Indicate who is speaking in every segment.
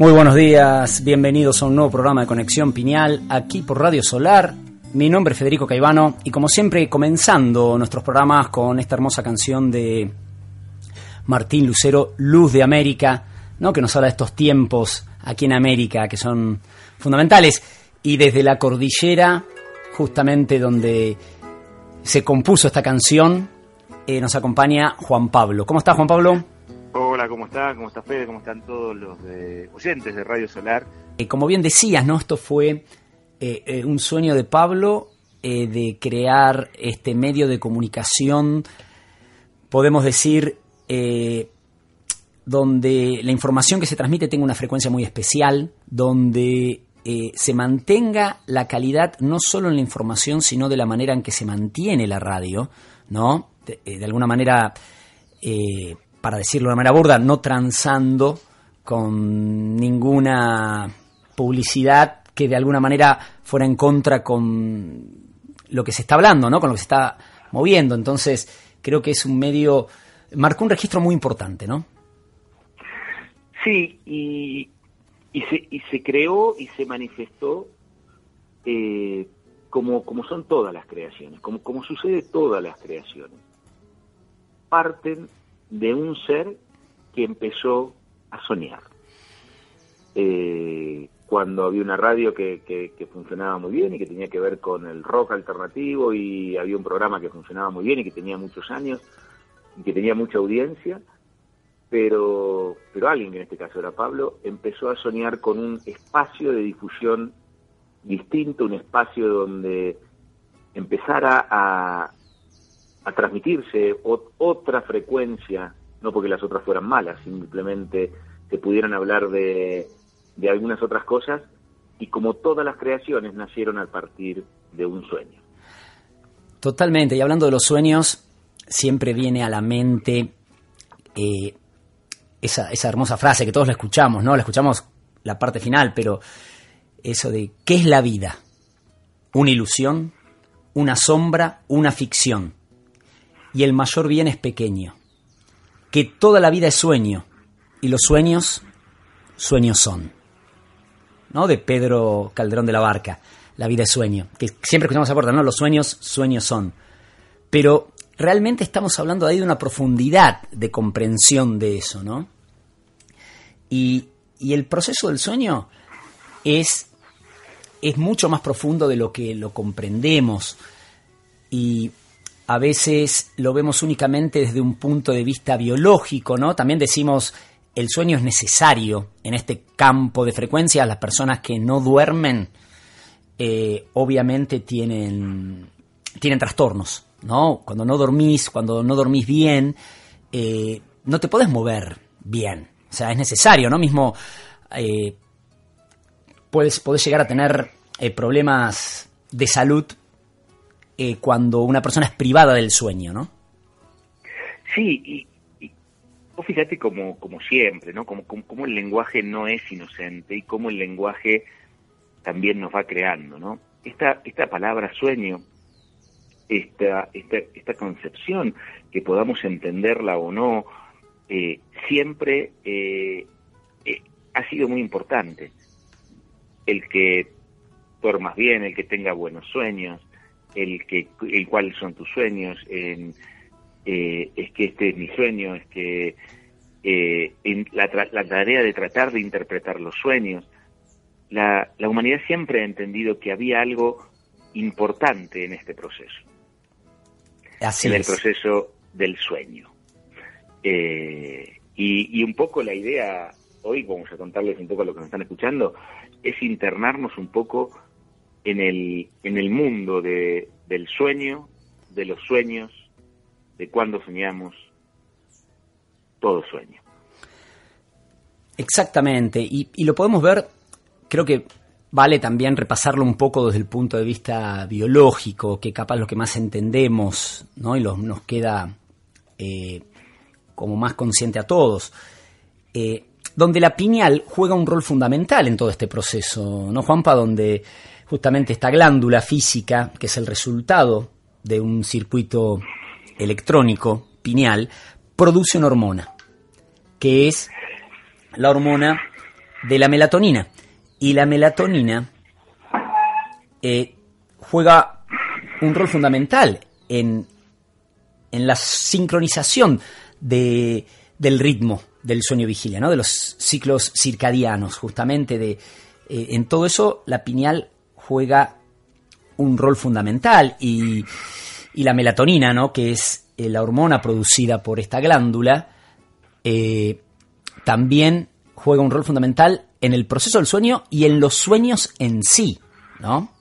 Speaker 1: Muy buenos días, bienvenidos a un nuevo programa de Conexión Piñal, aquí por Radio Solar. Mi nombre es Federico Caivano y como siempre comenzando nuestros programas con esta hermosa canción de Martín Lucero, Luz de América, ¿no? que nos habla de estos tiempos aquí en América que son fundamentales. Y desde la cordillera, justamente donde se compuso esta canción, eh, nos acompaña Juan Pablo. ¿Cómo estás, Juan Pablo?
Speaker 2: Hola, ¿cómo estás? ¿Cómo está Fede? ¿Cómo están todos los oyentes de Radio Solar?
Speaker 1: Eh, como bien decías, ¿no? Esto fue eh, eh, un sueño de Pablo de crear este medio de comunicación, podemos decir, donde la información que se transmite tenga una frecuencia muy especial, donde se mantenga la calidad no solo en la información, sino de la manera en que se mantiene la radio, ¿no? De, alguna manera para decirlo de manera burda, no transando con ninguna publicidad que de alguna manera fuera en contra con lo que se está hablando, ¿no? Con lo que se está moviendo. Entonces, creo que es un medio, marcó un registro muy importante, ¿no?
Speaker 2: Sí, y, se, y se creó y se manifestó eh, como, como son todas las creaciones, como, como sucede todas las creaciones. Parten de un ser que empezó a soñar. Eh, cuando había una radio que, que, funcionaba muy bien y que tenía que ver con el rock alternativo y había un programa que funcionaba muy bien y que tenía muchos años y que tenía mucha audiencia, pero, pero alguien, que en este caso era Pablo, empezó a soñar con un espacio de difusión distinto, un espacio donde empezara a, a transmitirse otra frecuencia, no porque las otras fueran malas, simplemente se pudieran hablar de, de algunas otras cosas y como todas las creaciones nacieron a partir de un sueño.
Speaker 1: Totalmente, y hablando de los sueños, siempre viene a la mente eh, esa, esa hermosa frase que todos la escuchamos, ¿no? La escuchamos la parte final, pero eso de ¿qué es la vida? ¿Una ilusión? ¿Una sombra? ¿Una ficción? Y el mayor bien es pequeño, que toda la vida es sueño y los sueños, sueños son. ¿No? De Pedro Calderón de la Barca, La vida es sueño, que siempre escuchamos a ¿no? Los sueños, sueños son. Pero realmente estamos hablando ahí de una profundidad de comprensión de eso, ¿no? Y, y el proceso del sueño es, es mucho más profundo de lo que lo comprendemos. Y a veces lo vemos únicamente desde un punto de vista biológico, ¿no? También decimos el sueño es necesario en este campo de frecuencia. Las personas que no duermen, eh, obviamente tienen, tienen trastornos, ¿no? Cuando no dormís, cuando no dormís bien, eh, no te podés mover bien. O sea, es necesario, ¿no? Mismo eh, puedes, podés llegar a tener problemas de salud eh, cuando una persona es privada del sueño, ¿no?
Speaker 2: Sí, y, fíjate como, como siempre, ¿no? Como, como, el lenguaje no es inocente y cómo el lenguaje también nos va creando, ¿no? Esta, esta palabra sueño, esta, esta, esta concepción, que podamos entenderla o no, eh, siempre eh, ha sido muy importante. El que duermas bien, el que tenga buenos sueños, el que el cuáles son tus sueños, en, eh, es que este es mi sueño, es que eh, en la, la, tarea de tratar de interpretar los sueños, la, la, humanidad siempre ha entendido que había algo importante en este proceso, en el proceso del sueño. Eh, y, y un poco la idea, hoy vamos a contarles un poco a lo que nos están escuchando, es internarnos un poco en el, en el mundo de, del sueño, de los sueños, de cuando soñamos, todo sueño.
Speaker 1: Exactamente, y, lo podemos ver, creo que vale también repasarlo un poco desde el punto de vista biológico, que capaz lo que más entendemos, ¿no? Y nos queda eh, como más consciente a todos. Eh, donde la piñal juega un rol fundamental en todo este proceso, ¿no, Juanpa? Donde justamente esta glándula física, que es el resultado de un circuito electrónico pineal, produce una hormona, que es la hormona de la melatonina. Y la melatonina eh, juega un rol fundamental en, en la sincronización de, del ritmo del sueño vigilia, ¿no? de los ciclos circadianos, justamente de, eh, en todo eso la pineal juega un rol fundamental y, y la melatonina, ¿no? que es eh, la hormona producida por esta glándula, eh, también juega un rol fundamental en el proceso del sueño y en los sueños en sí, ¿no?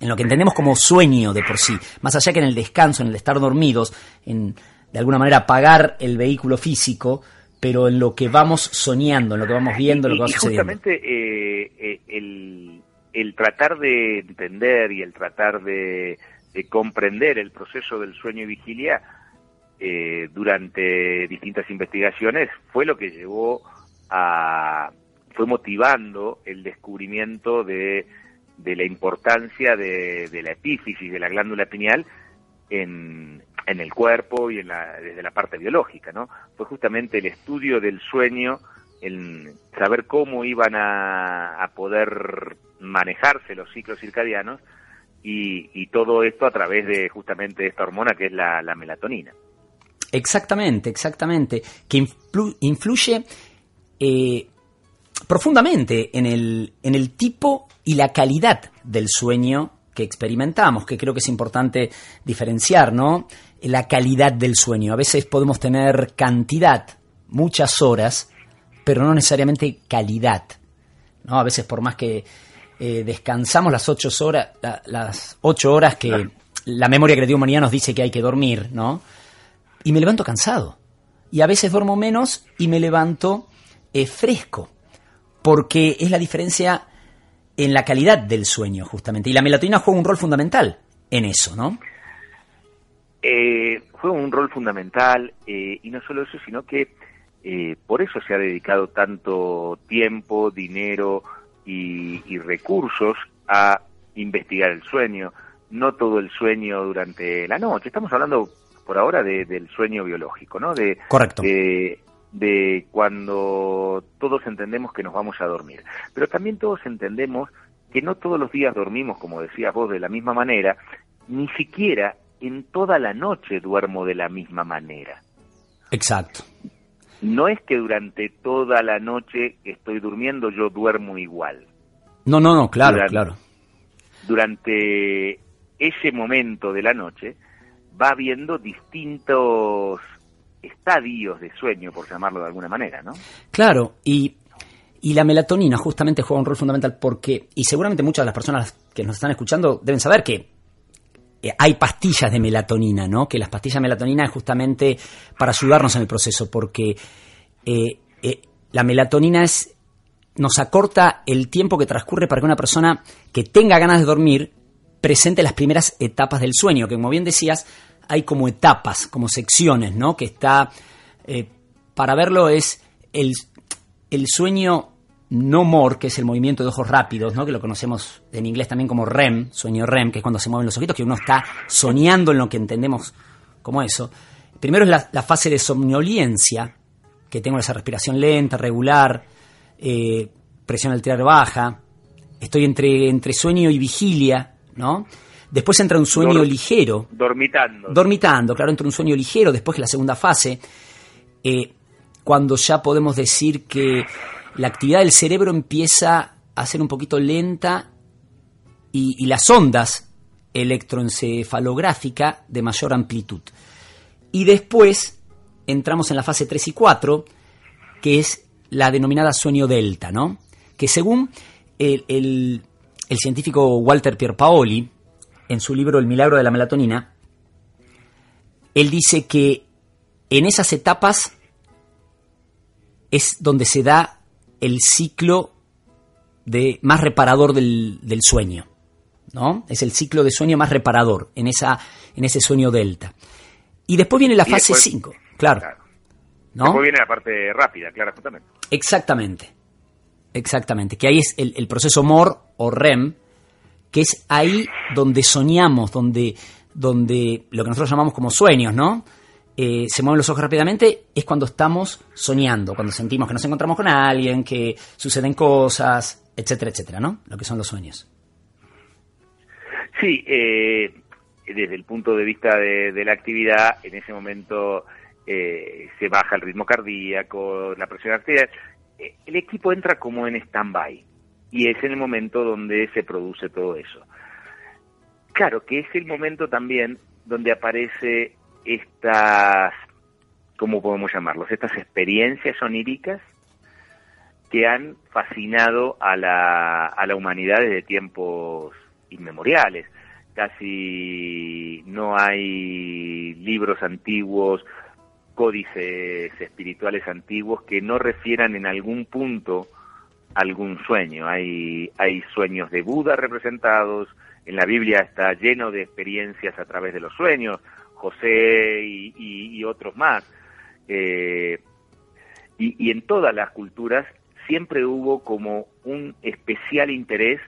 Speaker 1: En lo que entendemos como sueño de por sí, más allá que en el descanso, en el estar dormidos, en de alguna manera apagar el vehículo físico, pero en lo que vamos soñando, en lo que vamos viendo, en lo que va sucediendo.
Speaker 2: Justamente eh, eh, el, el, tratar de entender y el tratar de, comprender el proceso del sueño y vigilia eh, durante distintas investigaciones fue lo que llevó a fue motivando el descubrimiento de, de la importancia de, de la epífisis de la glándula pineal en, en el cuerpo y en desde la parte biológica, ¿no? Fue justamente el estudio del sueño, el saber cómo iban a, poder manejarse los ciclos circadianos y, todo esto a través de justamente esta hormona que es la, melatonina.
Speaker 1: Exactamente, exactamente, que influye eh, profundamente en el, en el tipo y la calidad del sueño que experimentamos, que creo que es importante diferenciar, ¿no? La calidad del sueño. A veces podemos tener cantidad, muchas horas, pero no necesariamente calidad. ¿no? A veces por más que eh, descansamos las ocho horas, las ocho horas que la memoria creativa humanidad nos dice que hay que dormir, ¿no? Y me levanto cansado. Y a veces duermo menos y me levanto eh, fresco. Porque es la diferencia en la calidad del sueño, justamente. Y la melatonina juega un rol fundamental en eso, ¿no?
Speaker 2: Eh, juega un rol fundamental, y no solo eso, sino que eh, por eso se ha dedicado tanto tiempo, dinero y, recursos a investigar el sueño. No todo el sueño durante la noche. Estamos hablando por ahora del sueño biológico, ¿no? De,
Speaker 1: Correcto.
Speaker 2: De, de cuando todos entendemos que nos vamos a dormir. Pero también todos entendemos que no todos los días dormimos, como decías vos, de la misma manera, ni siquiera en toda la noche duermo de la misma manera.
Speaker 1: Exacto.
Speaker 2: No es que durante toda la noche que estoy durmiendo yo duermo igual.
Speaker 1: No, no, no, claro, claro.
Speaker 2: Durante ese momento de la noche va habiendo distintos estadios de sueño, por llamarlo de alguna manera, ¿no?
Speaker 1: Claro, y, y la melatonina justamente juega un rol fundamental porque, y seguramente muchas de las personas que nos están escuchando deben saber que eh, hay pastillas de melatonina, ¿no? Que las pastillas de melatonina es justamente para ayudarnos en el proceso, porque eh, eh, la melatonina es nos acorta el tiempo que transcurre para que una persona que tenga ganas de dormir presente las primeras etapas del sueño, que como bien decías, hay como etapas, como secciones, ¿no? Que está, para verlo es el, el sueño no more, que es el movimiento de ojos rápidos, ¿no? que lo conocemos en inglés también como REM, sueño REM, que es cuando se mueven los ojitos, que uno está soñando en lo que entendemos como eso. Primero es la, fase de somnolencia, que tengo esa respiración lenta, regular, eh, presión arterial baja, estoy entre, entre sueño y vigilia, ¿no? Después entra un sueño ligero.
Speaker 2: Dormitando.
Speaker 1: Dormitando, claro, entra un sueño ligero después que la segunda fase, eh, cuando ya podemos decir que la actividad del cerebro empieza a ser un poquito lenta y, las ondas electroencefalográfica de mayor amplitud. Y después entramos en la fase 3 y 4, que es la denominada sueño delta, ¿no? Que según el, el científico Walter Pierpaoli, en su libro El milagro de la melatonina, él dice que en esas etapas es donde se da el ciclo de, más reparador del, sueño. ¿no? Es el ciclo de sueño más reparador en, esa, en ese sueño delta. Y después viene la fase 5, claro. ¿no?
Speaker 2: Después viene la parte rápida, claro, justamente.
Speaker 1: Exactamente. Exactamente. Que ahí es el, el proceso MOR o REM, que es ahí donde soñamos, donde, donde lo que nosotros llamamos como sueños, ¿no? Eh, se mueven los ojos rápidamente, es cuando estamos soñando, cuando sentimos que nos encontramos con alguien, que suceden cosas, etcétera, etcétera, ¿no? Lo que son los sueños.
Speaker 2: Sí, eh, desde el punto de vista de, la actividad, en ese momento eh, se baja el ritmo cardíaco, la presión arterial, el equipo entra como en stand-by y es en el momento donde se produce todo eso. Claro que es el momento también donde aparece estas, ¿cómo podemos llamarlos? Estas experiencias oníricas que han fascinado a la, a la humanidad desde tiempos inmemoriales. Casi no hay libros antiguos, códices espirituales antiguos que no refieran en algún punto algún sueño. Hay, hay sueños de Buda representados, en la Biblia está lleno de experiencias a través de los sueños, José y, otros más. Eh, y, en todas las culturas siempre hubo como un especial interés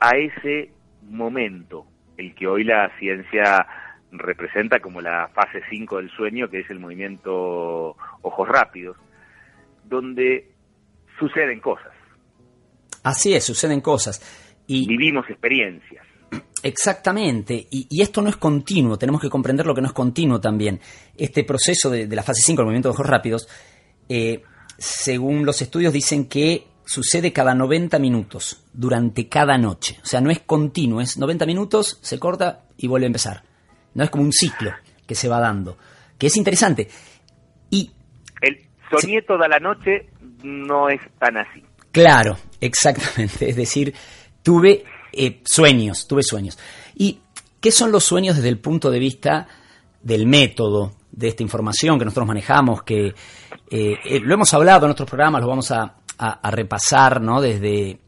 Speaker 2: a ese momento, el que hoy la ciencia representa como la fase 5 del sueño, que es el movimiento ojos rápidos, donde suceden cosas.
Speaker 1: Así es, suceden cosas.
Speaker 2: Y vivimos experiencias.
Speaker 1: Exactamente, y, esto no es continuo, tenemos que comprender lo que no es continuo también. Este proceso de, la fase 5, el movimiento de ojos rápidos, eh, según los estudios dicen que sucede cada 90 minutos, durante cada noche. O sea, no es continuo, es 90 minutos, se corta y vuelve a empezar. No es como un ciclo que se va dando, que es interesante. Y
Speaker 2: el soñé toda la noche no es tan así.
Speaker 1: Claro, exactamente. Es decir, tuve eh, sueños, tuve sueños. ¿Y qué son los sueños desde el punto de vista del método de esta información que nosotros manejamos? Que eh, eh, lo hemos hablado en otros programas, lo vamos a, repasar ¿no? desde,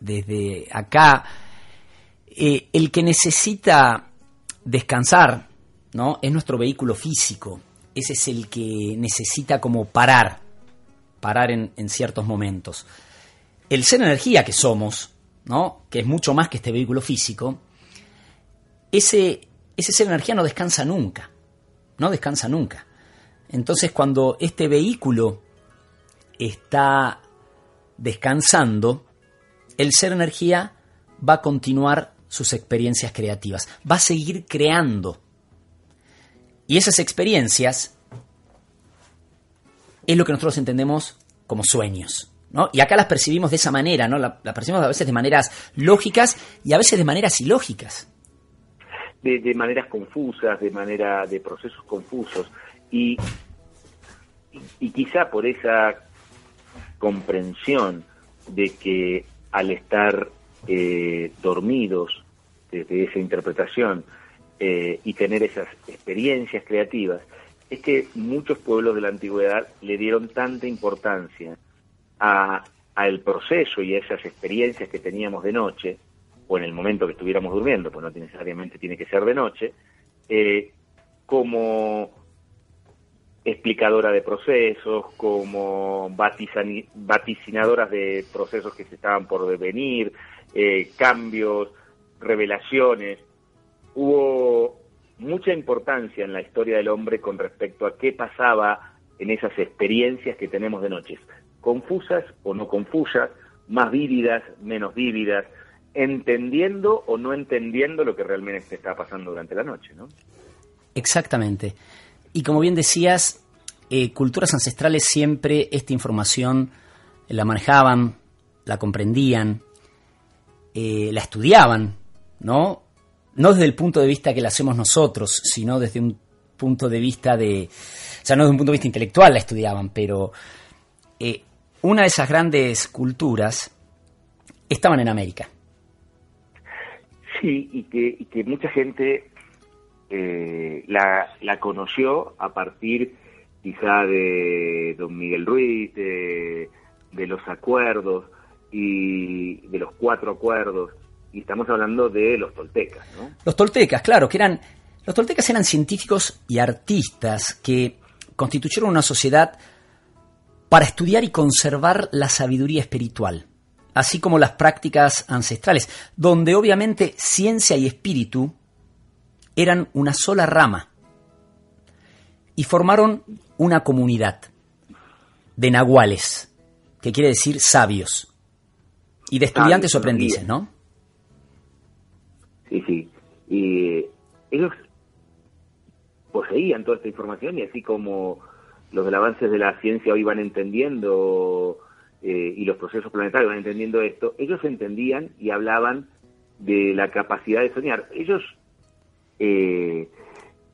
Speaker 1: desde acá. el que necesita descansar ¿no? es nuestro vehículo físico. Ese es el que necesita como parar, parar en, en ciertos momentos. El ser energía que somos, ¿no? que es mucho más que este vehículo físico, ese, ese ser energía no descansa nunca, no descansa nunca. Entonces cuando este vehículo está descansando, el ser energía va a continuar sus experiencias creativas, va a seguir creando. Y esas experiencias es lo que nosotros entendemos como sueños. Y acá las percibimos de esa manera, ¿no? Las percibimos a veces de maneras lógicas y a veces de maneras ilógicas.
Speaker 2: De, maneras confusas, de manera de procesos confusos. Y, y, quizá por esa comprensión de que al estar eh, dormidos desde esa interpretación eh, y tener esas experiencias creativas, es que muchos pueblos de la antigüedad le dieron tanta importancia al proceso y a esas experiencias que teníamos de noche, o en el momento que estuviéramos durmiendo, pues no necesariamente tiene que ser de noche, eh, como explicadora de procesos, como vaticinadoras de procesos que se estaban por devenir, eh, cambios, revelaciones. Hubo mucha importancia en la historia del hombre con respecto a qué pasaba en esas experiencias que tenemos de noches confusas o no confusas, más vívidas, menos vívidas, entendiendo o no entendiendo lo que realmente está pasando durante la noche, ¿no?
Speaker 1: Exactamente. Y como bien decías, eh, culturas ancestrales siempre esta información la manejaban, la comprendían, eh, la estudiaban, ¿no? No desde el punto de vista que la hacemos nosotros, sino desde un punto de vista de, o sea, no desde un punto de vista intelectual la estudiaban, pero eh, una de esas grandes culturas estaban en América.
Speaker 2: Sí, y que, que mucha gente eh, la, conoció a partir quizá de don Miguel Ruiz, de, los acuerdos y de los cuatro acuerdos, y estamos hablando de los toltecas, ¿no?
Speaker 1: Los toltecas, claro, que eran, los toltecas eran científicos y artistas que constituyeron una sociedad para estudiar y conservar la sabiduría espiritual, así como las prácticas ancestrales, donde obviamente ciencia y espíritu eran una sola rama. y formaron una comunidad de nahuales, que quiere decir sabios, y de estudiantes o aprendices, ¿no?
Speaker 2: Sí, sí. Y ellos poseían toda esta información y así como los avances de la ciencia hoy van entendiendo eh, y los procesos planetarios van entendiendo esto, ellos entendían y hablaban de la capacidad de soñar. Ellos eh,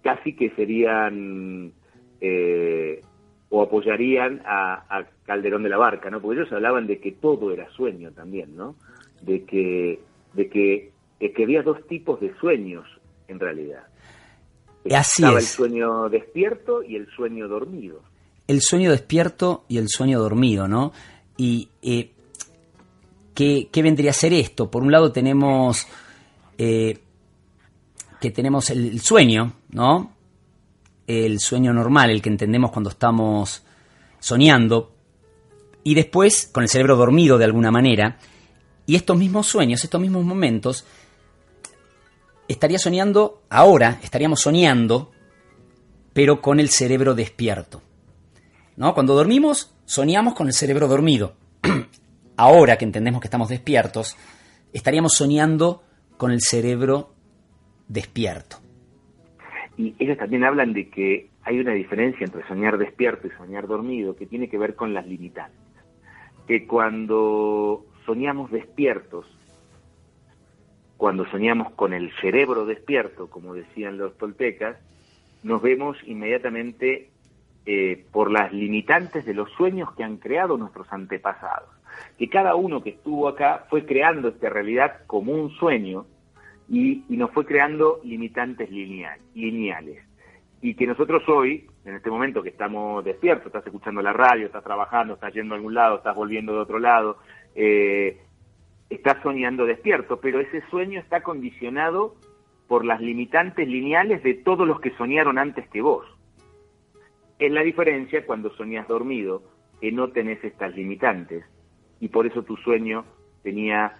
Speaker 2: casi que serían eh, o apoyarían a, Calderón de la Barca, ¿no? Porque ellos hablaban de que todo era sueño también, ¿no? De que, de que, que había dos tipos de sueños en realidad.
Speaker 1: Así
Speaker 2: Estaba el sueño despierto y el sueño dormido.
Speaker 1: El sueño despierto y el sueño dormido, ¿no? Y eh, ¿qué, vendría a ser esto? Por un lado tenemos eh, que tenemos el sueño, ¿no? El sueño normal, el que entendemos cuando estamos soñando, y después con el cerebro dormido de alguna manera, y estos mismos sueños, estos mismos momentos, estaría soñando ahora, estaríamos soñando, pero con el cerebro despierto. ¿No? Cuando dormimos, soñamos con el cerebro dormido. ahora que entendemos que estamos despiertos, estaríamos soñando con el cerebro despierto.
Speaker 2: Y ellos también hablan de que hay una diferencia entre soñar despierto y soñar dormido que tiene que ver con las limitantes. Que cuando soñamos despiertos, cuando soñamos con el cerebro despierto, como decían los toltecas, nos vemos inmediatamente eh, por las limitantes de los sueños que han creado nuestros antepasados. Que cada uno que estuvo acá fue creando esta realidad como un sueño y, nos fue creando limitantes lineales. Y que nosotros hoy, en este momento que estamos despiertos, estás escuchando la radio, estás trabajando, estás yendo a algún lado, estás volviendo de otro lado, eh, estás soñando despierto, pero ese sueño está condicionado por las limitantes lineales de todos los que soñaron antes que vos. Es la diferencia cuando soñas dormido, que no tenés estas limitantes, y por eso tu sueño tenía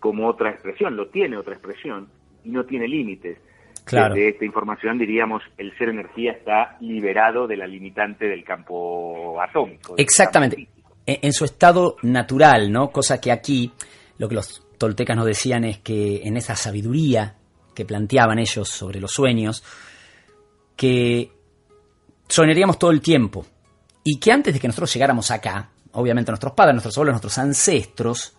Speaker 2: como otra expresión, lo tiene otra expresión y no tiene límites.
Speaker 1: Claro.
Speaker 2: De esta información diríamos el ser energía está liberado de la limitante del campo atómico.
Speaker 1: Exactamente. en, su estado natural, ¿no? Cosa que aquí lo que los toltecas nos decían es que en esa sabiduría que planteaban ellos sobre los sueños, que soñaríamos todo el tiempo y que antes de que nosotros llegáramos acá, obviamente nuestros padres, nuestros abuelos, nuestros ancestros,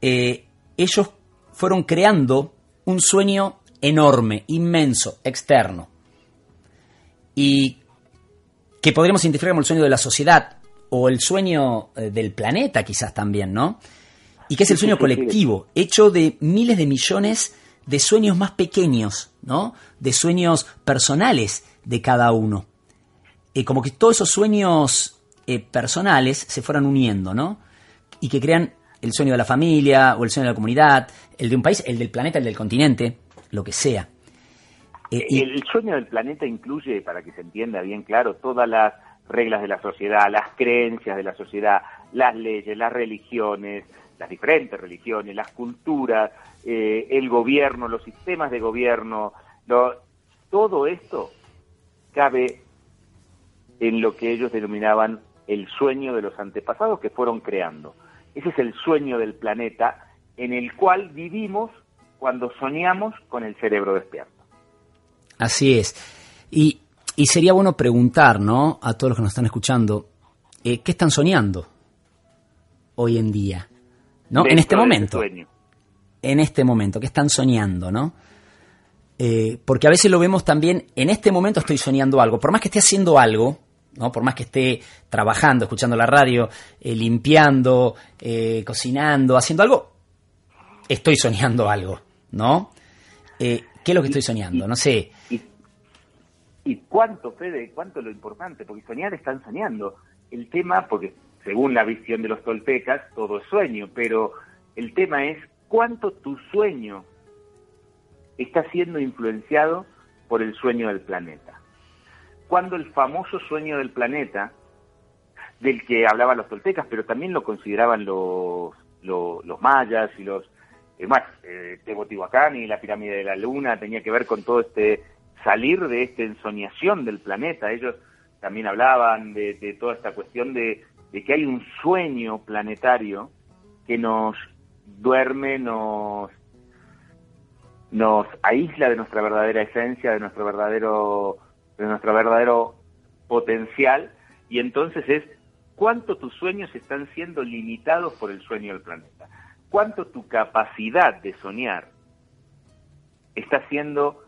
Speaker 1: eh, ellos fueron creando un sueño enorme, inmenso, externo. Y que podríamos identificar como el sueño de la sociedad o el sueño eh, del planeta quizás también, ¿no? Y que es el sueño colectivo, hecho de miles de millones de sueños más pequeños, ¿no? De sueños personales de cada uno. y como que todos esos sueños eh, personales se fueran uniendo, ¿no? Y que crean el sueño de la familia o el sueño de la comunidad, el de un país, el del planeta, el del continente, lo que sea.
Speaker 2: Eh, el sueño del planeta incluye, para que se entienda bien claro, todas las reglas de la sociedad, las creencias de la sociedad, las leyes, las religiones, las diferentes religiones, las culturas, eh, el gobierno, los sistemas de gobierno, todo esto cabe en lo que ellos denominaban el sueño de los antepasados que fueron creando. Ese es el sueño del planeta en el cual vivimos cuando soñamos con el cerebro despierto.
Speaker 1: Así es. Y, sería bueno preguntar, ¿no? A todos los que nos están escuchando, eh, ¿qué están soñando hoy en día? ¿No? en este momento. En este momento, ¿qué están soñando, no? Eh, porque a veces lo vemos también, en este momento estoy soñando algo. Por más que esté haciendo algo, ¿no? Por más que esté trabajando, escuchando la radio, eh, limpiando, eh, cocinando, haciendo algo, estoy soñando algo, ¿no? Eh, ¿Qué es lo que estoy soñando? No sé.
Speaker 2: Y, y, cuánto, Fede, cuánto lo importante, porque soñar están soñando. El tema, porque según la visión de los toltecas, todo es sueño, pero el tema es cuánto tu sueño está siendo influenciado por el sueño del planeta cuando el famoso sueño del planeta, del que hablaban los toltecas, pero también lo consideraban los, los, mayas y los... Eh, eh, Teotihuacán y la pirámide de la luna tenía que ver con todo este salir de esta ensoñación del planeta. Ellos también hablaban de, toda esta cuestión de, que hay un sueño planetario que nos duerme, nos, nos aísla de nuestra verdadera esencia, de nuestro verdadero, de nuestro verdadero potencial, y entonces es cuánto tus sueños están siendo limitados por el sueño del planeta, cuánto tu capacidad de soñar está siendo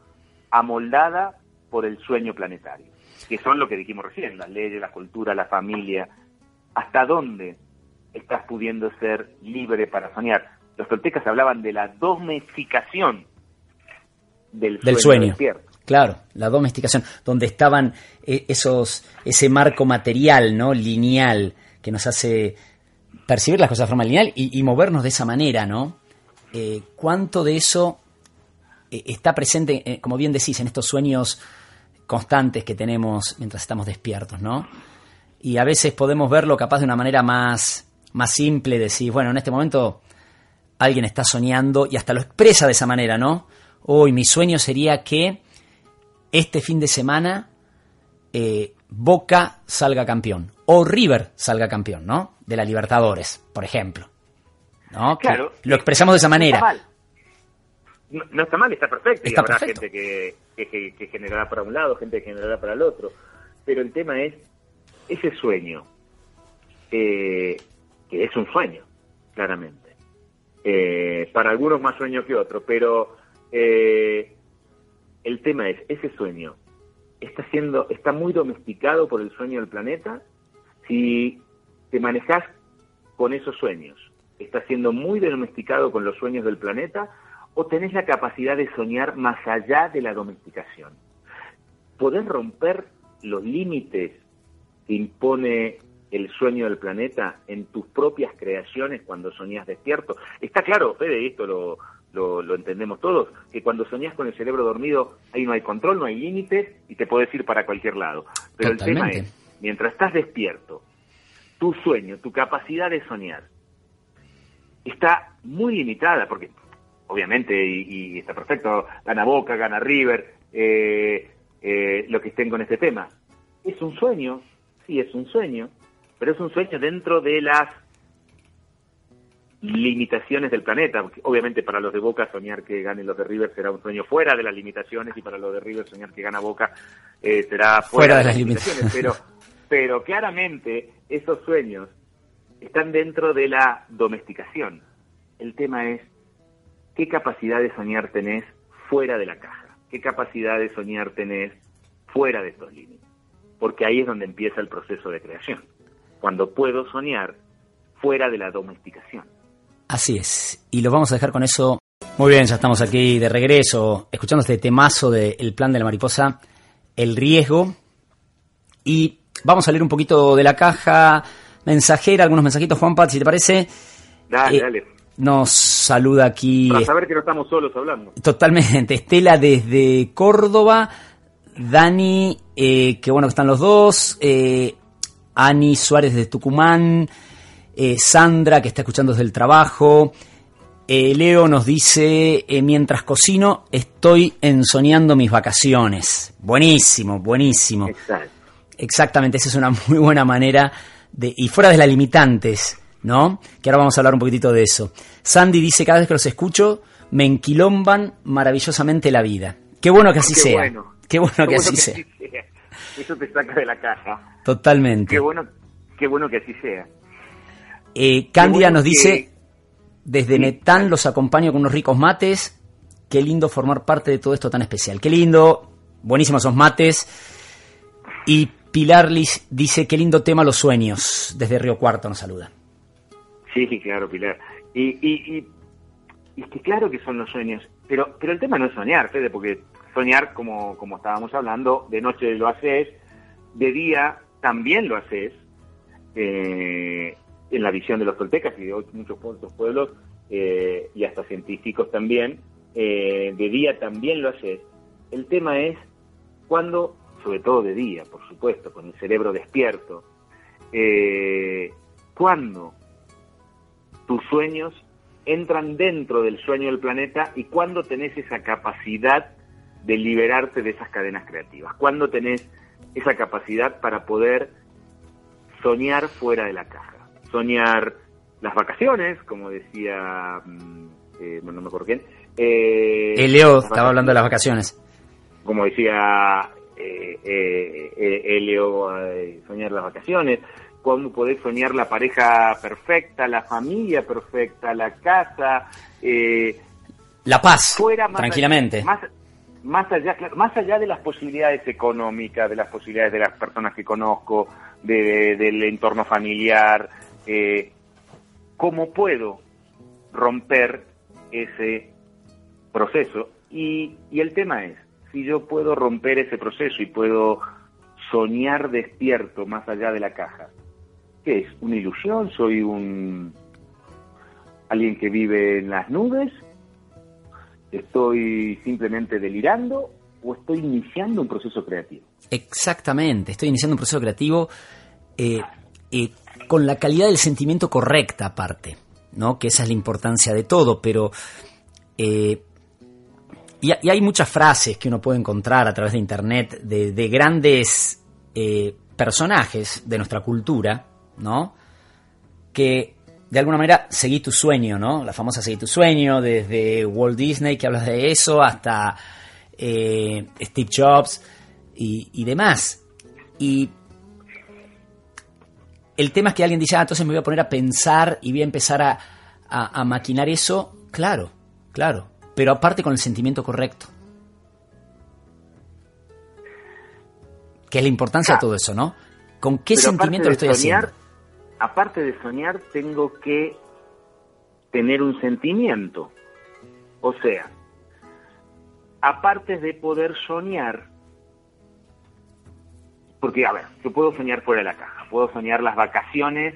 Speaker 2: amoldada por el sueño planetario, que son lo que dijimos recién, las leyes, la cultura, la familia. ¿Hasta dónde estás pudiendo ser libre para soñar? Los toltecas hablaban de la domesticación del, sueño.
Speaker 1: Claro, la domesticación, donde estaban eh, esos, ese marco material, ¿no? Lineal, que nos hace percibir las cosas de forma lineal y, movernos de esa manera, ¿no? Eh, ¿Cuánto de eso eh, está presente, eh, como bien decís, en estos sueños constantes que tenemos mientras estamos despiertos, ¿no? Y a veces podemos verlo capaz de una manera más, más simple, decir, bueno, en este momento alguien está soñando y hasta lo expresa de esa manera, ¿no? Hoy mi sueño sería que este fin de semana eh, Boca salga campeón o River salga campeón, ¿no? De la Libertadores, por ejemplo. ¿no? Claro. lo expresamos de esa manera
Speaker 2: no, está mal, está perfecto. y habrá gente que, que, generará para un lado, gente que generará para el otro. Pero el tema es ese sueño, eh, que es un sueño, claramente. Eh, para algunos más sueño que otro, pero eh, el tema es, ese sueño está siendo, está muy domesticado por el sueño del planeta. Si te manejas con esos sueños, está siendo muy domesticado con los sueños del planeta, o tenés la capacidad de soñar más allá de la domesticación. Podés romper los límites que impone el sueño del planeta en tus propias creaciones cuando soñás despierto. Está claro, Fede, esto lo, lo, entendemos todos, que cuando soñás con el cerebro dormido, ahí no hay control, no hay límites y te puedes ir para cualquier lado. Pero el tema es, mientras estás despierto, tu sueño, tu capacidad de soñar, está muy limitada, porque obviamente, y, está perfecto, gana Boca, gana River, eh, eh, lo que estén con este tema. Es un sueño, sí, es un sueño, pero es un sueño dentro de las limitaciones del planeta. Obviamente para los de Boca soñar que ganen los de River será un sueño fuera de las limitaciones y para los de River soñar que gana Boca eh, será fuera, de, las limitaciones. Pero, pero claramente esos sueños están dentro de la domesticación. El tema es qué capacidad de soñar tenés fuera de la caja, qué capacidad de soñar tenés fuera de estos límites. Porque ahí es donde empieza el proceso de creación, cuando puedo soñar fuera de la domesticación.
Speaker 1: Así es, y lo vamos a dejar con eso. Muy bien, ya estamos aquí de regreso, escuchando este temazo del plan de la mariposa, el riesgo. Y vamos a leer un poquito de la caja mensajera, algunos mensajitos, Juanpa, si te parece.
Speaker 2: Dale, eh, dale.
Speaker 1: Nos saluda aquí.
Speaker 2: Para saber que no estamos solos hablando.
Speaker 1: Totalmente. Estela desde Córdoba. Dani, eh, que bueno que están los dos. Eh, Ani Suárez de Tucumán. Eh, Sandra, que está escuchando desde el trabajo. Leo nos dice, mientras cocino, estoy ensoñando mis vacaciones. Buenísimo, buenísimo. Exactamente, esa es una muy buena manera de... Y fuera de las limitantes, ¿no? Que ahora vamos a hablar un poquitito de eso. Sandy dice, cada vez que los escucho, me enquilomban maravillosamente la vida. Qué bueno que así sea. Qué bueno que, así, sea.
Speaker 2: Eso te saca de la caja.
Speaker 1: Totalmente.
Speaker 2: Qué bueno, qué bueno que así sea.
Speaker 1: Eh, Cándida nos dice, desde Netán los acompaño con unos ricos mates. Qué lindo formar parte de todo esto tan especial. Qué lindo, buenísimos esos mates. Y Pilar dice, qué lindo tema los sueños. Desde Río Cuarto nos saluda.
Speaker 2: Sí, claro, Pilar. Y, y, y, es que claro que son los sueños, pero, pero el tema no es soñar, Fede, porque soñar, como, como estábamos hablando, de noche lo haces, de día también lo haces, eh, en la visión de los toltecas y de muchos otros pueblos, eh, y hasta científicos también, eh, de día también lo haces. El tema es cuando, sobre todo de día, por supuesto, con el cerebro despierto, cuando tus sueños entran dentro del sueño del planeta y cuando tenés esa capacidad de liberarte de esas cadenas creativas? ¿Cuándo tenés esa capacidad para poder soñar fuera de la caja? Soñar las vacaciones, como decía, mm, eh, no me acuerdo quién.
Speaker 1: Eh, Elio estaba hablando de las vacaciones.
Speaker 2: Como decía eh, eh, Elio, soñar las vacaciones. Cuando podés soñar la pareja perfecta, la familia perfecta, la casa.
Speaker 1: la paz, tranquilamente.
Speaker 2: más, más allá, más allá de las posibilidades económicas, de las posibilidades de las personas que conozco, del entorno familiar, eh, ¿cómo puedo romper ese proceso? Y, y el tema es, si yo puedo romper ese proceso y puedo soñar despierto más allá de la caja, ¿qué es? ¿Una ilusión? ¿Soy un alguien que vive en las nubes? ¿Estoy simplemente delirando o estoy iniciando un proceso creativo?
Speaker 1: Exactamente, estoy iniciando un proceso creativo eh, eh, con la calidad del sentimiento correcta aparte, ¿no? Que esa es la importancia de todo, pero... Eh, y, hay muchas frases que uno puede encontrar a través de internet de, grandes personajes de nuestra cultura, ¿no? Que de alguna manera seguí tu sueño, ¿no? La famosa seguí tu sueño, desde Walt Disney que hablas de eso hasta eh, Steve Jobs y, demás. Y el tema es que alguien dice, ah, entonces me voy a poner a pensar y voy a empezar a, a maquinar eso. Claro, claro, pero aparte con el sentimiento correcto. Que es la importancia de todo eso, ¿no? ¿Con qué sentimiento lo estoy haciendo?
Speaker 2: aparte de soñar, tengo que tener un sentimiento. O sea, aparte de poder soñar, porque, a ver, yo puedo soñar fuera de la caja, puedo soñar las vacaciones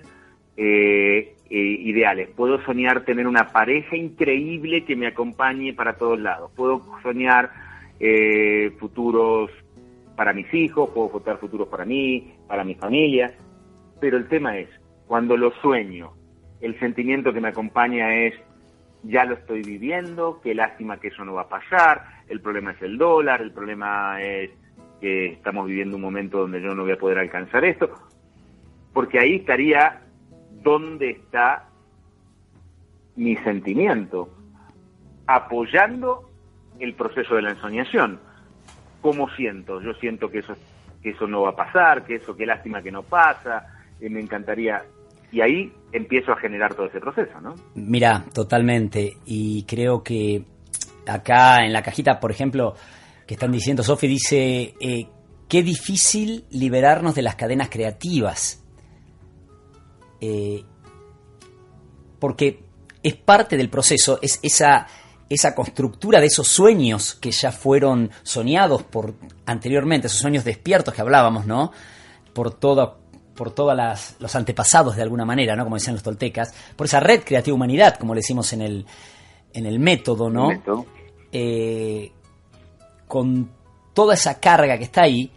Speaker 2: eh, eh, ideales, puedo soñar tener una pareja increíble que me acompañe para todos lados, puedo soñar eh, futuros para mis hijos, puedo soñar futuros para mí, para mi familia, pero el tema es, cuando lo sueño, el sentimiento que me acompaña es, ya lo estoy viviendo, qué lástima que eso no va a pasar, el problema es el dólar, el problema es que estamos viviendo un momento donde yo no voy a poder alcanzar esto, porque ahí estaría dónde está mi sentimiento, apoyando el proceso de la ensoñación. ¿Cómo siento? Yo siento que eso, que eso no va a pasar, que eso, qué lástima que no pasa, eh, me encantaría y ahí empiezo a generar todo ese proceso, ¿no?
Speaker 1: Mira, totalmente. Y creo que acá en la cajita, por ejemplo, que están diciendo, Sofi dice, eh, qué difícil liberarnos de las cadenas creativas. Eh, porque es parte del proceso, es esa, esa constructura de esos sueños que ya fueron soñados por anteriormente, esos sueños despiertos que hablábamos, ¿no? Por toda por todos los antepasados de alguna manera, ¿no? Como decían los toltecas, por esa red creativa humanidad, como le decimos en el, en el método, ¿no? Eh, con toda esa carga que está ahí,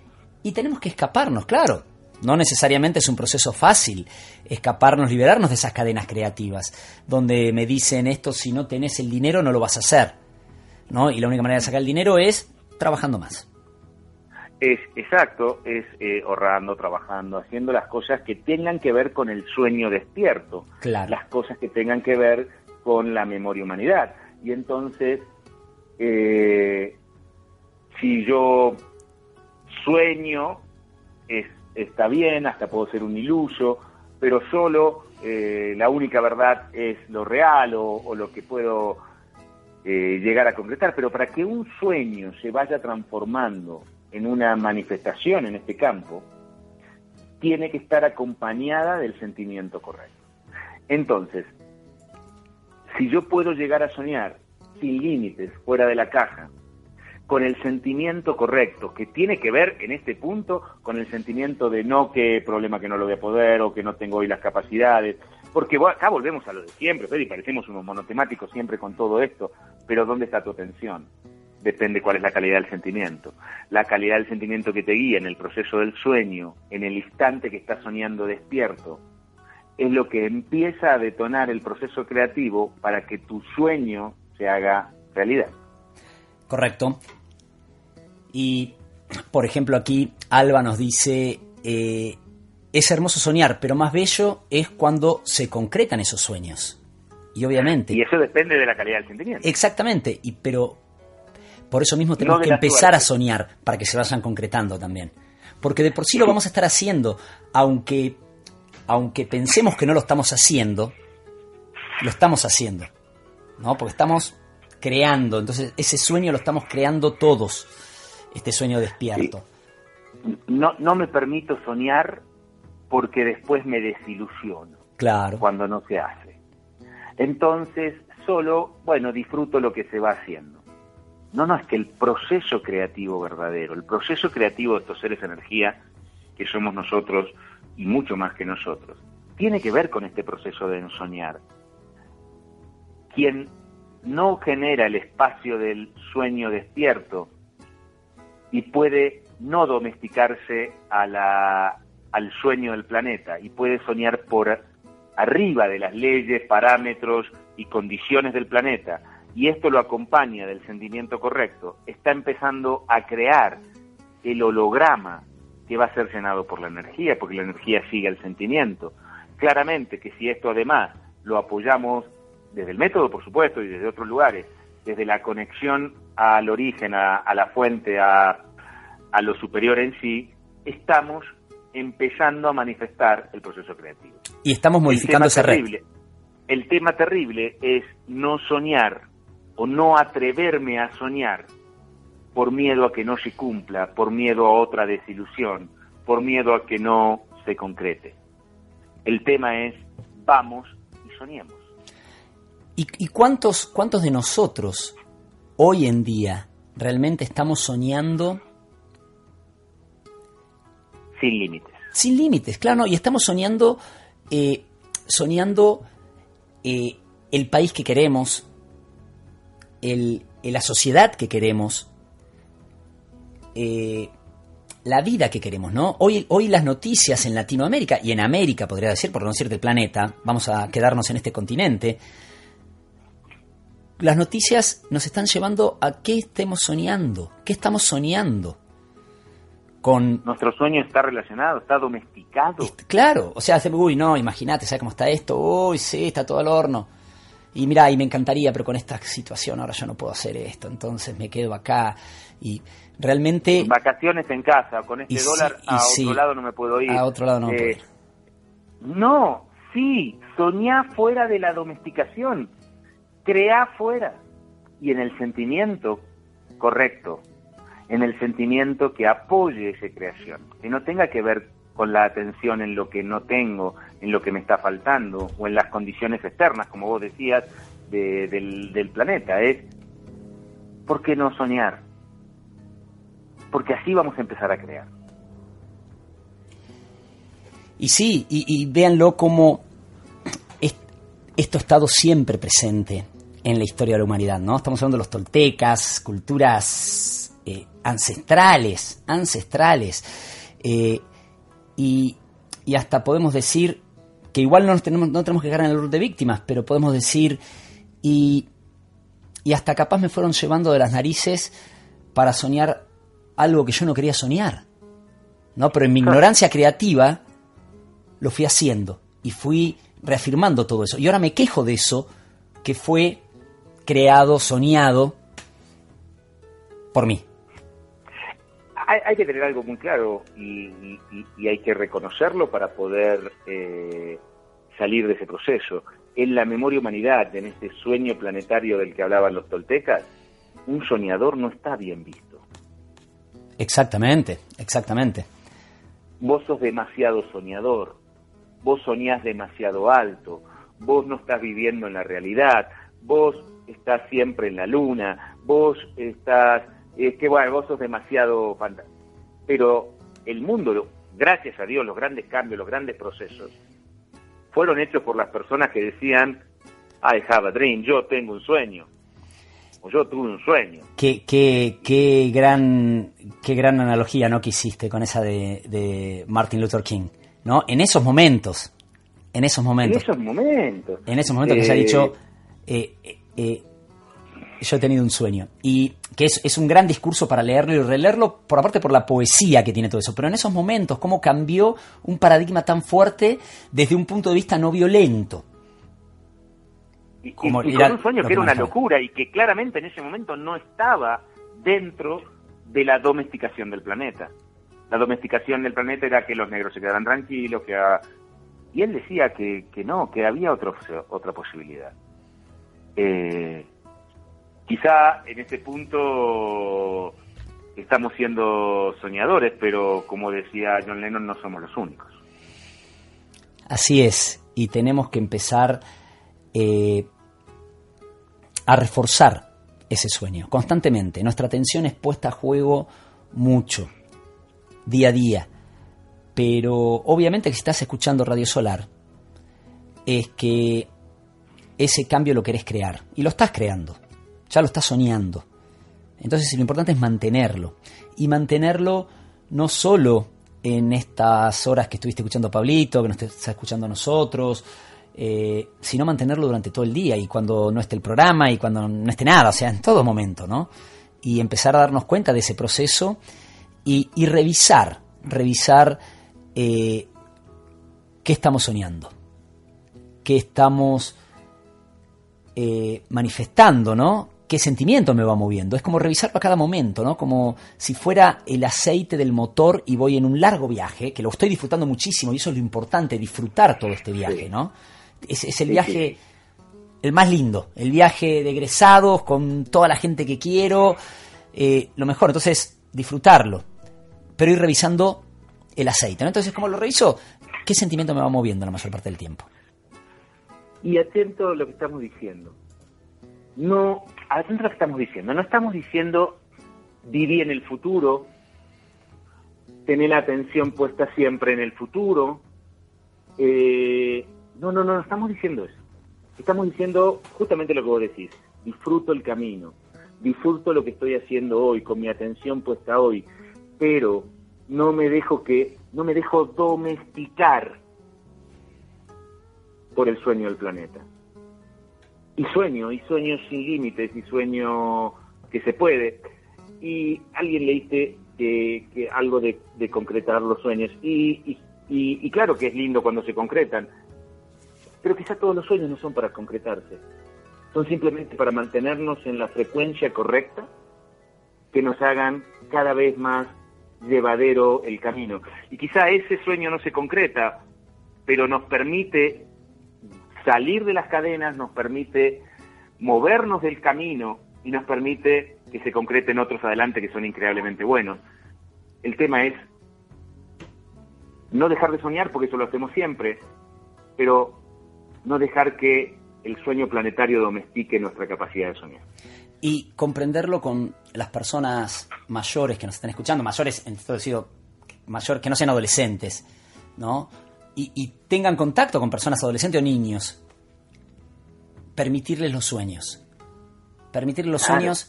Speaker 1: y tenemos que escaparnos, claro. No necesariamente es un proceso fácil escaparnos, liberarnos de esas cadenas creativas, donde me dicen esto, si no tenés el dinero no lo vas a hacer, ¿no? Y la única manera de sacar el dinero es trabajando más.
Speaker 2: Es exacto, es eh, ahorrando, trabajando, haciendo las cosas que tengan que ver con el sueño despierto, las cosas que tengan que ver con la memoria humanidad. Y entonces, eh, si yo sueño, es, está bien, hasta puedo ser un iluso, pero solo eh, la única verdad es lo real o, lo que puedo llegar a concretar. Pero para que un sueño se vaya transformando en una manifestación en este campo, tiene que estar acompañada del sentimiento correcto. Entonces, si yo puedo llegar a soñar sin límites, fuera de la caja, con el sentimiento correcto, que tiene que ver en este punto con el sentimiento de no que problema que no lo voy a poder o que no tengo hoy las capacidades, porque acá volvemos a lo de siempre, y parecemos unos monotemáticos siempre con todo esto, pero ¿dónde está tu atención? depende cuál es la calidad del sentimiento. La calidad del sentimiento que te guía en el proceso del sueño, en el instante que estás soñando despierto, es lo que empieza a detonar el proceso creativo para que tu sueño se haga realidad.
Speaker 1: Correcto. Y, por ejemplo, aquí Alba nos dice, eh, es hermoso soñar, pero más bello es cuando se concretan esos sueños. Y obviamente...
Speaker 2: Y eso depende de la calidad del sentimiento.
Speaker 1: Exactamente, y, pero por eso mismo tenemos que empezar a soñar para que se vayan concretando también. Porque de por sí lo vamos a estar haciendo, aunque, aunque pensemos que no lo estamos haciendo, lo estamos haciendo. ¿No? Porque estamos creando, entonces ese sueño lo estamos creando todos, este sueño despierto.
Speaker 2: No, no me permito soñar porque después me desilusiono.
Speaker 1: Claro.
Speaker 2: Cuando no se hace. Entonces, solo, bueno, disfruto lo que se va haciendo. No, no, es que el proceso creativo verdadero, el proceso creativo de estos seres de energía, que somos nosotros y mucho más que nosotros, tiene que ver con este proceso de ensoñar. Quien no genera el espacio del sueño despierto y puede no domesticarse a la, al sueño del planeta y puede soñar por arriba de las leyes, parámetros y condiciones del planeta, y esto lo acompaña del sentimiento correcto, está empezando a crear el holograma que va a ser llenado por la energía, porque la energía sigue al sentimiento. Claramente que si esto además lo apoyamos desde el método, por supuesto, y desde otros lugares, desde la conexión al origen, a, la fuente, a, a lo superior en sí, estamos empezando a manifestar el proceso creativo.
Speaker 1: Y estamos modificando esa
Speaker 2: terrible, El tema terrible es no soñar o no atreverme a soñar por miedo a que no se cumpla, por miedo a otra desilusión, por miedo a que no se concrete. El tema es vamos y soñemos.
Speaker 1: ¿Y, cuántos, cuántos de nosotros hoy en día realmente estamos soñando
Speaker 2: sin límites.
Speaker 1: Sin límites, claro, y estamos soñando, eh, soñando eh, el país que queremos, el, la sociedad que queremos, eh, la vida que queremos, ¿no? Hoy, hoy las noticias en Latinoamérica y en América, podría decir, por no decir del planeta, vamos a quedarnos en este continente, las noticias nos están llevando a qué estemos soñando, qué estamos soñando con...
Speaker 2: Nuestro sueño está relacionado, está domesticado.
Speaker 1: claro, o sea, uy, no, imagínate, ¿sabes cómo está esto? Uy, sí, está todo al horno. Y mira, y me encantaría, pero con esta situación ahora yo no puedo hacer esto, entonces me quedo acá. Y realmente...
Speaker 2: Vacaciones en casa, con este dólar a otro lado no me puedo ir.
Speaker 1: A otro lado no me puedo
Speaker 2: eh, ir. No, sí, soñá fuera de la domesticación, crea fuera. Y en el sentimiento correcto, en el sentimiento que apoye esa creación, que no tenga que ver con la atención en lo que no tengo, en lo que me está faltando o en las condiciones externas, como vos decías, del, planeta. Es, ¿por qué no soñar? Porque así vamos a empezar a crear.
Speaker 1: Y sí, y, véanlo como esto ha estado siempre presente en la historia de la humanidad, ¿no? Estamos hablando de los toltecas, culturas eh, ancestrales, ancestrales. Eh, y, hasta podemos decir que igual no, tenemos, no tenemos que quedar en el rol de víctimas, pero podemos decir, y, y hasta capaz me fueron llevando de las narices para soñar algo que yo no quería soñar. ¿no? Pero en mi ignorancia creativa lo fui haciendo y fui reafirmando todo eso. Y ahora me quejo de eso que fue creado, soñado por mí
Speaker 2: hay, que tener algo muy claro y, hay que reconocerlo para poder eh, salir de ese proceso. En la memoria humanidad, en este sueño planetario del que hablaban los toltecas, un soñador no está bien visto.
Speaker 1: Exactamente, exactamente.
Speaker 2: Vos sos demasiado soñador, vos soñás demasiado alto, vos no estás viviendo en la realidad, vos estás siempre en la luna, vos estás es que bueno, vos sos demasiado fantástico. Pero el mundo, gracias a Dios, los grandes cambios, los grandes procesos, fueron hechos por las personas que decían, I have a dream, yo tengo un sueño, o yo tuve un sueño.
Speaker 1: Qué, qué, qué, gran, qué gran analogía ¿no? que hiciste con esa de, de Martin Luther King, ¿no? En esos momentos, en esos momentos.
Speaker 2: En esos momentos.
Speaker 1: En esos momentos que se ha dicho, eh, eh, yo he tenido un sueño. Y que es, es, un gran discurso para leerlo y releerlo, por aparte por la poesía que tiene todo eso. Pero en esos momentos, cómo cambió un paradigma tan fuerte desde un punto de vista no violento.
Speaker 2: Y, como y, con un sueño que era una locura y que claramente en ese momento no estaba dentro de la domesticación del planeta. La domesticación del planeta era que los negros se quedaran tranquilos, que y él decía que, que no, que había otro, otra posibilidad. Eh, quizá en este punto estamos siendo soñadores, pero como decía John Lennon, no somos los únicos.
Speaker 1: Así es, y tenemos que empezar eh, a reforzar ese sueño constantemente. Nuestra atención es puesta a juego mucho, día a día. Pero obviamente que si estás escuchando Radio Solar, es que ese cambio lo querés crear. Y lo estás creando. Ya lo estás soñando. Entonces lo importante es mantenerlo. Y mantenerlo no solo en estas horas que estuviste escuchando a Pablito, que nos está escuchando a nosotros, eh, sino mantenerlo durante todo el día y cuando no esté el programa y cuando no esté nada, o sea, en todo momento, ¿no? Y empezar a darnos cuenta de ese proceso y, revisar, revisar eh, qué estamos soñando, qué estamos eh, manifestando, ¿no? qué sentimiento me va moviendo. Es como revisarlo a cada momento, ¿no? Como si fuera el aceite del motor y voy en un largo viaje, que lo estoy disfrutando muchísimo y eso es lo importante, disfrutar todo este viaje, ¿no? Es, el viaje el más lindo, el viaje de egresados con toda la gente que quiero, eh, lo mejor, entonces disfrutarlo, pero ir revisando el aceite, ¿no? Entonces, como lo reviso, ¿qué sentimiento me va moviendo la mayor parte del tiempo?
Speaker 2: Y atento a lo que estamos diciendo no, atento a lo que estamos diciendo, no estamos diciendo viví en el futuro, tener la atención puesta siempre en el futuro. Eh, no, no, no, no estamos diciendo eso. Estamos diciendo justamente lo que vos decís, disfruto el camino, disfruto lo que estoy haciendo hoy, con mi atención puesta hoy, pero no me dejo que, no me dejo domesticar por el sueño del planeta y sueño, y sueño sin límites, y sueño que se puede. Y alguien le dice que, algo de, concretar los sueños, y, y, claro que es lindo cuando se concretan, pero quizá todos los sueños no son para concretarse, son simplemente para mantenernos en la frecuencia correcta que nos hagan cada vez más llevadero el camino. Y quizá ese sueño no se concreta, pero nos permite salir de las cadenas nos permite movernos del camino y nos permite que se concreten otros adelante que son increíblemente buenos. El tema es no dejar de soñar, porque eso lo hacemos siempre, pero no dejar que el sueño planetario domestique nuestra capacidad de soñar.
Speaker 1: Y comprenderlo con las personas mayores que nos están escuchando, mayores, en todo decir, mayor, que no sean adolescentes, ¿no? y, tengan contacto con personas adolescentes o niños, permitirles los sueños. Permitirles los sueños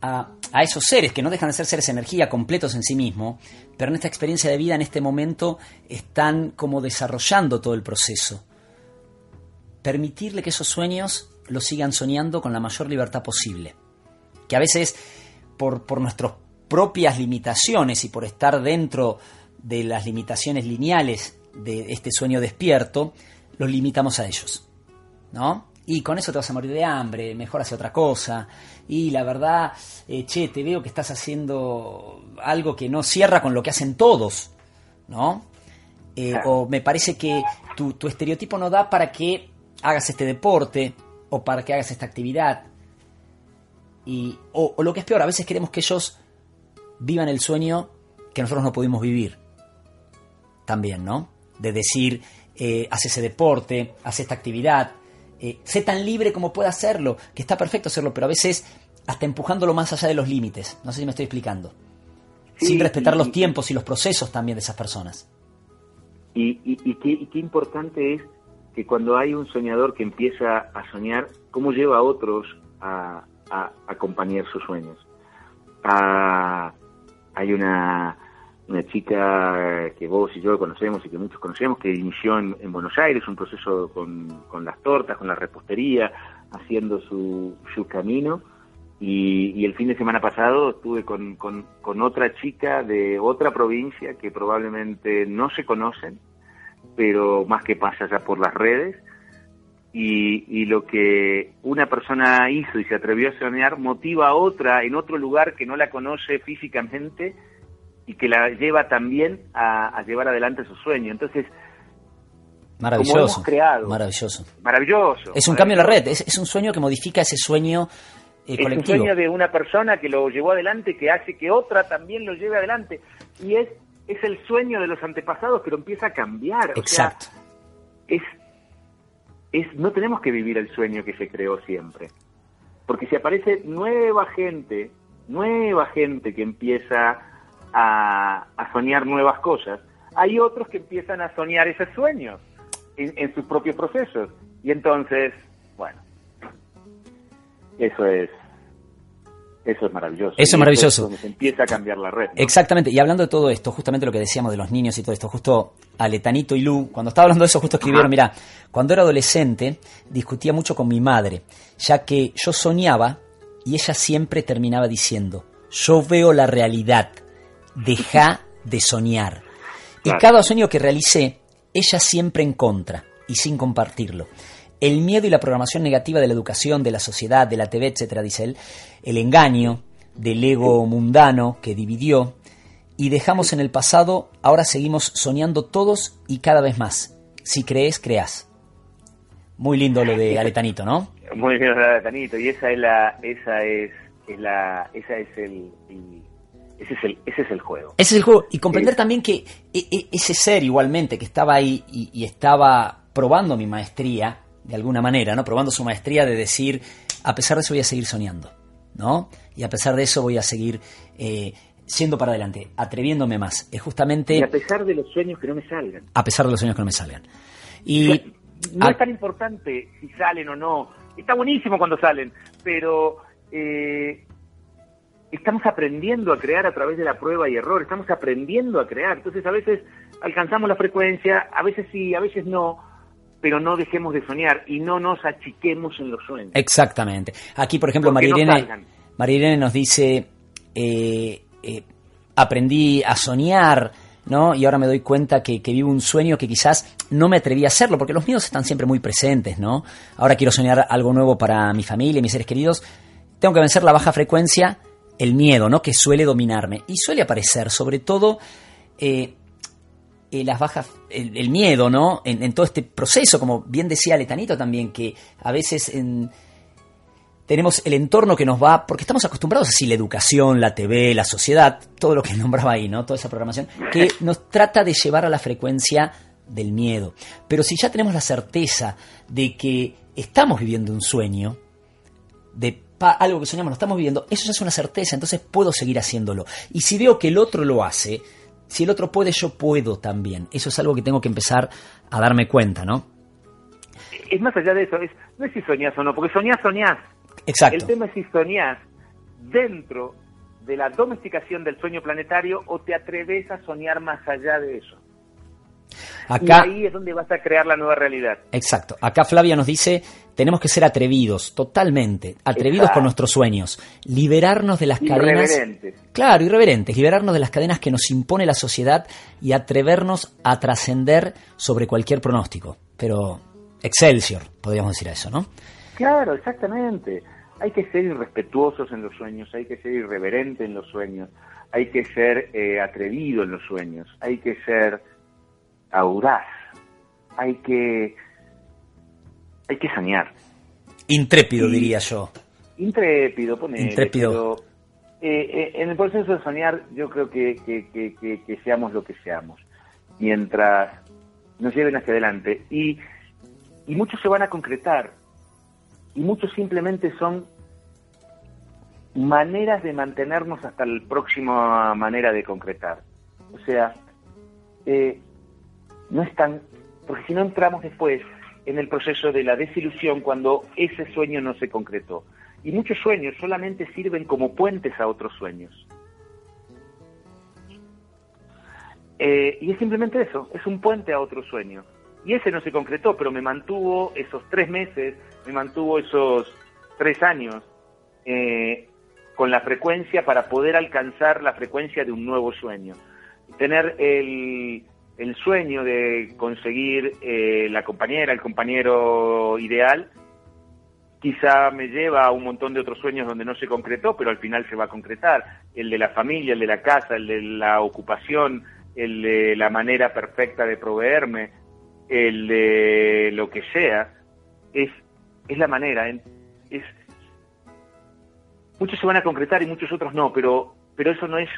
Speaker 1: a, a, esos seres que no dejan de ser seres energía completos en sí mismos, pero en esta experiencia de vida, en este momento, están como desarrollando todo el proceso. Permitirle que esos sueños los sigan soñando con la mayor libertad posible. Que a veces, por, por nuestras propias limitaciones y por estar dentro de las limitaciones lineales de este sueño despierto, los limitamos a ellos. ¿No? Y con eso te vas a morir de hambre, mejor hace otra cosa. Y la verdad, eh, che, te veo que estás haciendo algo que no cierra con lo que hacen todos, ¿no? Eh, o me parece que tu, tu estereotipo no da para que hagas este deporte o para que hagas esta actividad. Y, o, o, lo que es peor, a veces queremos que ellos vivan el sueño que nosotros no pudimos vivir. También, ¿no? de decir, eh, haz ese deporte, haz esta actividad, eh, sé tan libre como pueda hacerlo, que está perfecto hacerlo, pero a veces hasta empujándolo más allá de los límites. No sé si me estoy explicando. Sin respetar los tiempos y los procesos también de esas personas.
Speaker 2: Y, qué, importante es que cuando hay un soñador que empieza a soñar, cómo lleva a otros a, acompañar sus sueños. Ah, hay una una chica que vos y yo conocemos y que muchos conocemos, que inició en, Buenos Aires un proceso con, las tortas, con la repostería, haciendo su, su camino Y, el fin de semana pasado estuve con, con, otra chica de otra provincia que probablemente no se conocen, pero más que pasa ya por las redes. Y, y, lo que una persona hizo y se atrevió a soñar motiva a otra en otro lugar que no la conoce físicamente y que la lleva también a, llevar adelante su sueño. Entonces,
Speaker 1: maravilloso,
Speaker 2: creado,
Speaker 1: maravilloso,
Speaker 2: maravilloso.
Speaker 1: Es un cambio en la red, es, un sueño que modifica ese sueño
Speaker 2: eh, es un sueño de una persona que lo llevó adelante, que hace que otra también lo lleve adelante. Y es, es el sueño de los antepasados, pero empieza a cambiar.
Speaker 1: Exacto.
Speaker 2: es, es, no tenemos que vivir el sueño que se creó siempre. Porque si aparece nueva gente, nueva gente que empieza a, soñar nuevas cosas, hay otros que empiezan a soñar esos sueños en, en sus propios procesos. Y entonces, bueno, eso es eso es maravilloso.
Speaker 1: Eso es maravilloso.
Speaker 2: empieza a cambiar la red.
Speaker 1: Exactamente. Y hablando de todo esto, justamente lo que decíamos de los niños y todo esto, justo Aletanito y Lu, cuando estaba hablando de eso, justo escribieron, mira, cuando era adolescente discutía mucho con mi madre, ya que yo soñaba y ella siempre terminaba diciendo, yo veo la realidad, deja de soñar. Y cada sueño que realicé, ella siempre en contra y sin compartirlo el miedo y la programación negativa de la educación, de la sociedad, de la TV, etcétera, dice él, el engaño del ego mundano que dividió, y dejamos en el pasado, ahora seguimos soñando todos y cada vez más. Si crees, creas. Muy lindo lo de Aletanito, ¿no?
Speaker 2: Muy lindo lo de Aletanito, y esa es la, esa es, la, esa es el, ese es el, ese es el juego.
Speaker 1: Ese es el juego. Y comprender también que e, e, ese ser igualmente que estaba ahí y estaba probando mi maestría, de alguna manera, ¿no? Probando su maestría de decir, a pesar de eso voy a seguir soñando, ¿no? Y a pesar de eso voy a seguir eh, siendo para adelante, atreviéndome más. Es justamente...
Speaker 2: Y a pesar de los sueños que no me salgan.
Speaker 1: A pesar de los sueños que no me salgan. Y...
Speaker 2: no es tan importante si salen o no. Está buenísimo cuando salen, pero eh, estamos aprendiendo a crear a través de la prueba y error, estamos aprendiendo a crear. Entonces a veces alcanzamos la frecuencia, a veces sí, a veces no, pero no dejemos de soñar y no nos achiquemos en los sueños.
Speaker 1: Exactamente. Aquí, por ejemplo, María nos dice, eh, eh, aprendí a soñar, ¿no? Y ahora me doy cuenta que, que, vivo un sueño que quizás no me atreví a hacerlo, porque los miedos están siempre muy presentes, ¿no? Ahora quiero soñar algo nuevo para mi familia, mis seres queridos. Tengo que vencer la baja frecuencia, el miedo, ¿no? Que suele dominarme. Y suele aparecer, sobre todo, eh, eh, las bajas, el, miedo, ¿no? En, todo este proceso, como bien decía Letanito también, que a veces tenemos el entorno que nos va, porque estamos acostumbrados así, la educación, la TV, la sociedad, todo lo que nombraba ahí, ¿no? Toda esa programación, que nos trata de llevar a la frecuencia del miedo. Pero si ya tenemos la certeza de que estamos viviendo un sueño, de algo que soñamos, lo estamos viviendo, eso ya es una certeza, entonces puedo seguir haciéndolo. Y si veo que el otro lo hace, si el otro puede, yo puedo también. Eso es algo que tengo que empezar a darme cuenta, ¿no?
Speaker 2: Es más allá de eso, es, no es si soñás o no, porque soñás, soñás.
Speaker 1: Exacto.
Speaker 2: El tema es si soñás dentro de la domesticación del sueño planetario o te atreves a soñar más allá de eso.
Speaker 1: Acá,
Speaker 2: y ahí es donde vas a crear la nueva realidad.
Speaker 1: Exacto. Acá Flavia nos dice, tenemos que ser atrevidos, totalmente, atrevidos con nuestros sueños, liberarnos de las cadenas... Claro, irreverentes, liberarnos de las cadenas que nos impone la sociedad y atrevernos a trascender sobre cualquier pronóstico. Pero Excelsior, podríamos decir eso, ¿no?
Speaker 2: Claro, exactamente. Hay que ser irrespetuosos en los sueños, hay que ser irreverente en los sueños, hay que ser eh, atrevido en los sueños, hay que ser audaz, hay que, hay que soñar.
Speaker 1: Intrépido, diría yo.
Speaker 2: Intrépido, pone.
Speaker 1: Intrépido.
Speaker 2: Eh, eh, en el proceso de soñar, yo creo que, que, seamos lo que seamos, mientras nos lleven hacia adelante. Y, y muchos se van a concretar, y muchos simplemente son maneras de mantenernos hasta la próxima manera de concretar. O sea, eh, no están, porque si no entramos después en el proceso de la desilusión cuando ese sueño no se concretó. Y muchos sueños solamente sirven como puentes a otros sueños. Eh, y es simplemente eso, es un puente a otro sueño. Y ese no se concretó, pero me mantuvo esos tres meses, me mantuvo esos tres años eh, con la frecuencia para poder alcanzar la frecuencia de un nuevo sueño. Tener el, el sueño de conseguir eh, la compañera, el compañero ideal, quizá me lleva a un montón de otros sueños donde no se concretó, pero al final se va a concretar. El de la familia, el de la casa, el de la ocupación, el de la manera perfecta de proveerme, el de lo que sea, es, es la manera. Es, muchos se van a concretar y muchos otros no, pero, pero eso no es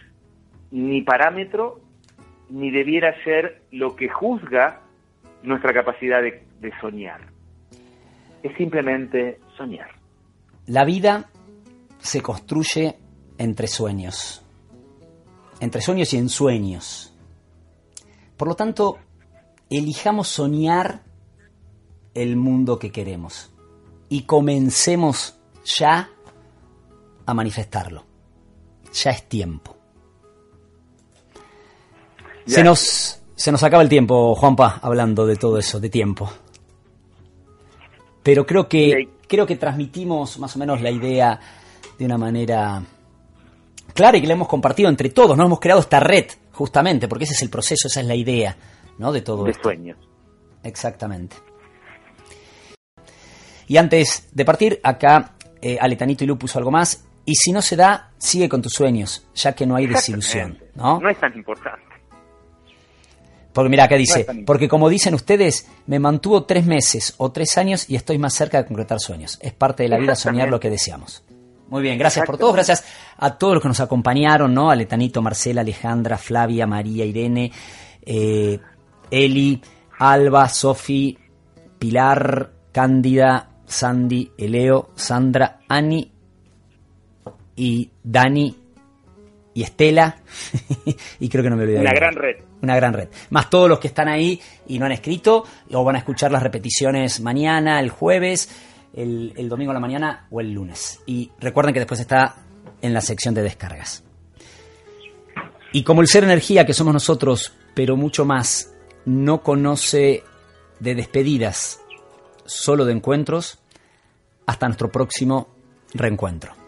Speaker 2: ni parámetro ni debiera ser lo que juzga nuestra capacidad de, soñar. Es simplemente soñar.
Speaker 1: La vida se construye entre sueños, entre sueños y ensueños. Por lo tanto, elijamos soñar el mundo que queremos y comencemos ya a manifestarlo. Ya es tiempo. Se nos, se nos acaba el tiempo, Juanpa, hablando de todo eso, de tiempo. Pero creo que, creo que transmitimos más o menos la idea de una manera clara y que la hemos compartido entre todos, ¿no? Hemos creado esta red, justamente, porque ese es el proceso, esa es la idea, ¿no? De todo
Speaker 2: de sueños.
Speaker 1: Exactamente. Y antes de partir, acá eh, Aletanito y Lu puso algo más. Y si no se da, sigue con tus sueños, ya que no hay desilusión, ¿no?
Speaker 2: No es tan importante.
Speaker 1: Porque mira, acá dice, porque como dicen ustedes, me mantuvo tres meses o tres años y estoy más cerca de concretar sueños. Es parte de la vida soñar lo que deseamos. Muy bien, gracias por todos, gracias a todos los que nos acompañaron, ¿no? A Letanito, Marcela, Alejandra, Flavia, María, Irene, eh, Eli, Alba, Sofi, Pilar, Cándida, Sandy, Eleo, Sandra, Ani y Dani y Estela. y creo que no me olvidé.
Speaker 2: Una gran red
Speaker 1: una gran red. Más todos los que están ahí y no han escrito, o van a escuchar las repeticiones mañana, el jueves, el, domingo a la mañana o el lunes. Y recuerden que después está en la sección de descargas. Y como el ser energía que somos nosotros, pero mucho más, no conoce de despedidas, solo de encuentros, hasta nuestro próximo reencuentro.